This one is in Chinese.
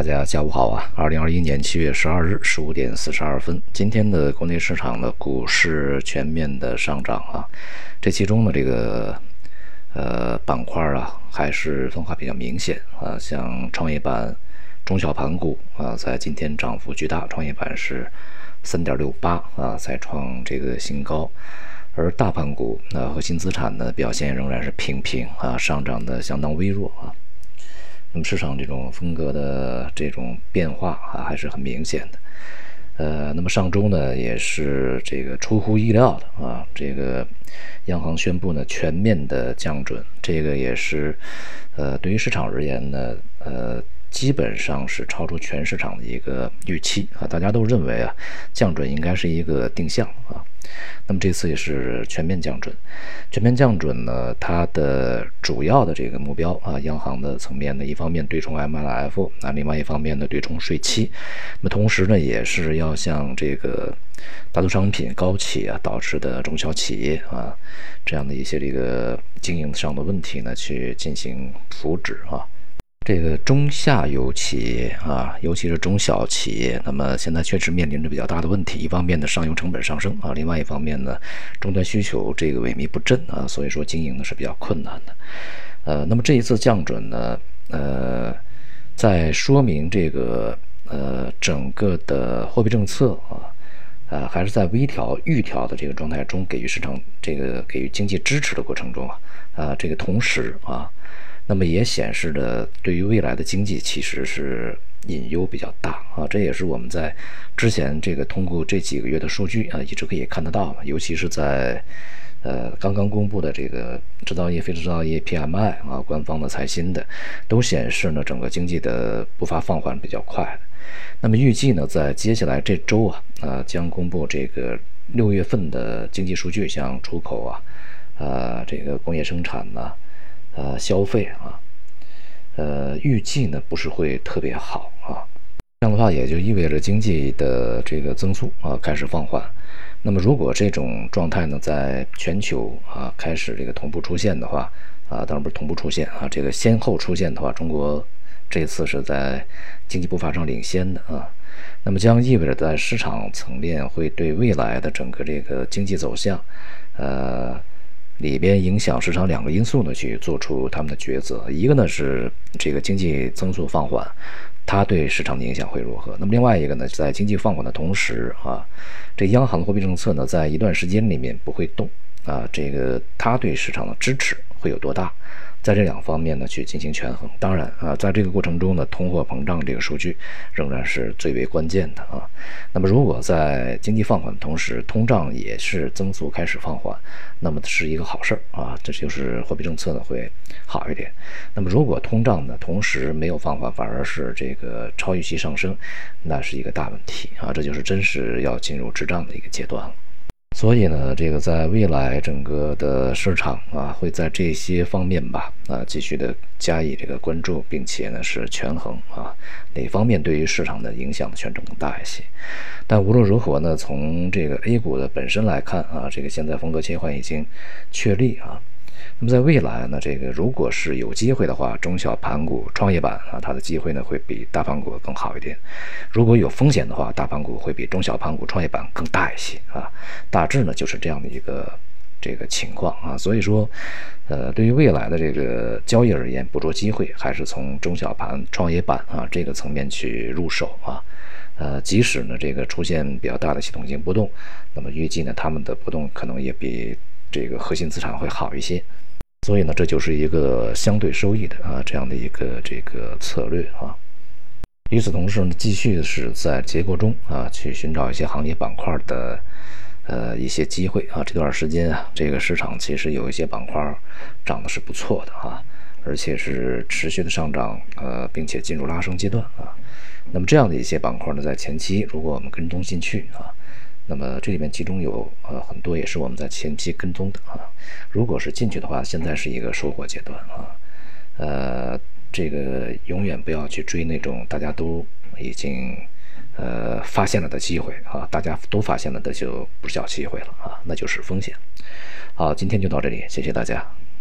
大家下午好啊！二零二一年七月十二日十五点四十二分，今天的国内市场的股市全面的上涨啊。这其中呢，这个呃板块啊，还是分化比较明显啊。像创业板、中小盘股啊，在今天涨幅巨大，创业板是三点六八啊，再创这个新高。而大盘股啊，核心资产的表现仍然是平平啊，上涨的相当微弱啊。那么市场这种风格的这种变化啊，还是很明显的。呃，那么上周呢，也是这个出乎意料的啊，这个央行宣布呢全面的降准，这个也是呃对于市场而言呢，呃基本上是超出全市场的一个预期啊，大家都认为啊降准应该是一个定向啊。那么这次也是全面降准，全面降准呢，它的主要的这个目标啊，央行的层面呢，一方面对冲 MLF，那另外一方面呢，对冲税期，那么同时呢，也是要向这个大宗商品高企啊导致的中小企业啊这样的一些这个经营上的问题呢，去进行扶持啊。这个中下游企业啊，尤其是中小企业，那么现在确实面临着比较大的问题。一方面呢，上游成本上升啊；另外一方面呢，终端需求这个萎靡不振啊，所以说经营呢是比较困难的。呃，那么这一次降准呢，呃，在说明这个呃整个的货币政策啊，呃还是在微调、预调的这个状态中，给予市场这个给予经济支持的过程中啊，啊这个同时啊。那么也显示着对于未来的经济其实是隐忧比较大啊，这也是我们在之前这个通过这几个月的数据啊，一直可以看得到，尤其是在呃刚刚公布的这个制造业、非制造业 PMI 啊，官方的财新的，都显示呢整个经济的步伐放缓比较快。那么预计呢，在接下来这周啊，啊将公布这个六月份的经济数据，像出口啊，啊这个工业生产呢。呃，消费啊，呃，预计呢不是会特别好啊，这样的话也就意味着经济的这个增速啊开始放缓。那么如果这种状态呢在全球啊开始这个同步出现的话啊，当然不是同步出现啊，这个先后出现的话，中国这次是在经济步伐上领先的啊，那么将意味着在市场层面会对未来的整个这个经济走向，呃。里边影响市场两个因素呢，去做出他们的抉择。一个呢是这个经济增速放缓，它对市场的影响会如何？那么另外一个呢，在经济放缓的同时啊，这央行的货币政策呢，在一段时间里面不会动啊，这个它对市场的支持会有多大？在这两方面呢，去进行权衡。当然啊，在这个过程中呢，通货膨胀这个数据仍然是最为关键的啊。那么，如果在经济放缓的同时，通胀也是增速开始放缓，那么是一个好事儿啊。这就是货币政策呢会好一点。那么，如果通胀呢同时没有放缓，反而是这个超预期上升，那是一个大问题啊。这就是真实要进入滞胀的一个阶段了。所以呢，这个在未来整个的市场啊，会在这些方面吧啊，继续的加以这个关注，并且呢是权衡啊，哪方面对于市场的影响权重更大一些。但无论如何呢，从这个 A 股的本身来看啊，这个现在风格切换已经确立啊。那么在未来呢，这个如果是有机会的话，中小盘股、创业板啊，它的机会呢会比大盘股更好一点。如果有风险的话，大盘股会比中小盘股、创业板更大一些啊。大致呢就是这样的一个这个情况啊。所以说，呃，对于未来的这个交易而言，捕捉机会还是从中小盘、创业板啊这个层面去入手啊。呃，即使呢这个出现比较大的系统性波动，那么预计呢它们的波动可能也比这个核心资产会好一些。所以呢，这就是一个相对收益的啊这样的一个这个策略啊。与此同时呢，继续是在结构中啊去寻找一些行业板块的呃一些机会啊。这段时间啊，这个市场其实有一些板块涨的是不错的啊，而且是持续的上涨呃，并且进入拉升阶段啊。那么这样的一些板块呢，在前期如果我们跟踪进去啊。那么这里面其中有呃很多也是我们在前期跟踪的啊，如果是进去的话，现在是一个收获阶段啊，呃，这个永远不要去追那种大家都已经呃发现了的机会啊，大家都发现了的就不叫机会了啊，那就是风险。好，今天就到这里，谢谢大家。